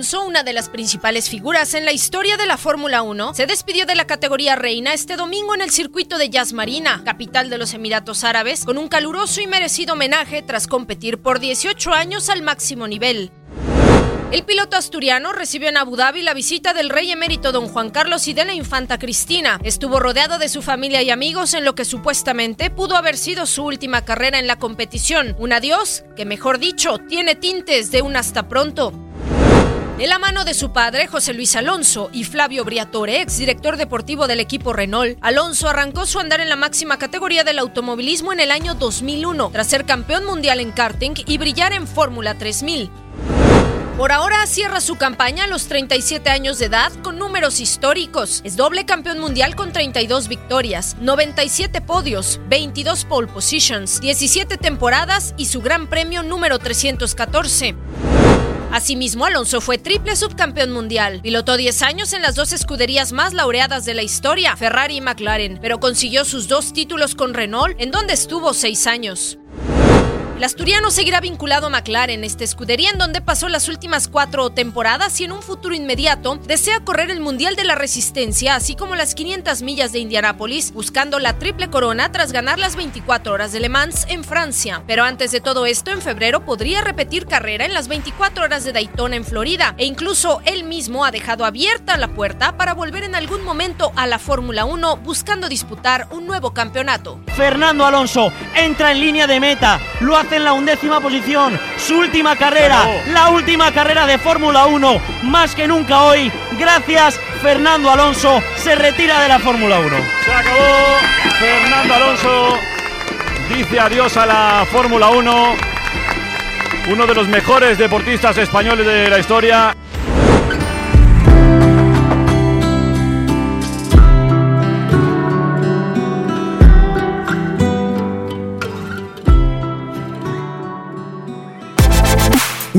Una de las principales figuras en la historia de la Fórmula 1, se despidió de la categoría reina este domingo en el circuito de Yas Marina, capital de los Emiratos Árabes, con un caluroso y merecido homenaje tras competir por 18 años al máximo nivel. El piloto asturiano recibió en Abu Dhabi la visita del rey emérito don Juan Carlos y de la infanta Cristina. Estuvo rodeado de su familia y amigos en lo que supuestamente pudo haber sido su última carrera en la competición. Un adiós que, mejor dicho, tiene tintes de un hasta pronto. De la mano de su padre, José Luis Alonso, y Flavio Briatore, exdirector deportivo del equipo Renault, Alonso arrancó su andar en la máxima categoría del automovilismo en el año 2001, tras ser campeón mundial en karting y brillar en Fórmula 3000. Por ahora cierra su campaña a los 37 años de edad con números históricos. Es doble campeón mundial con 32 victorias, 97 podios, 22 pole positions, 17 temporadas y su gran premio número 314. Asimismo, Alonso fue triple subcampeón mundial. Pilotó 10 años en las dos escuderías más laureadas de la historia, Ferrari y McLaren, pero consiguió sus dos títulos con Renault, en donde estuvo 6 años. El asturiano seguirá vinculado a McLaren, esta escudería en donde pasó las últimas cuatro temporadas y en un futuro inmediato desea correr el Mundial de la Resistencia, así como las 500 millas de Indianápolis, buscando la triple corona tras ganar las 24 horas de Le Mans en Francia. Pero antes de todo esto, en febrero podría repetir carrera en las 24 horas de Daytona en Florida, e incluso él mismo ha dejado abierta la puerta para volver en algún momento a la Fórmula 1 buscando disputar un nuevo campeonato. Fernando Alonso entra en línea de meta, lo en la undécima posición, su última carrera, la última carrera de Fórmula 1, más que nunca hoy, gracias Fernando Alonso, se retira de la Fórmula 1. Se acabó, Fernando Alonso dice adiós a la Fórmula 1, uno de los mejores deportistas españoles de la historia.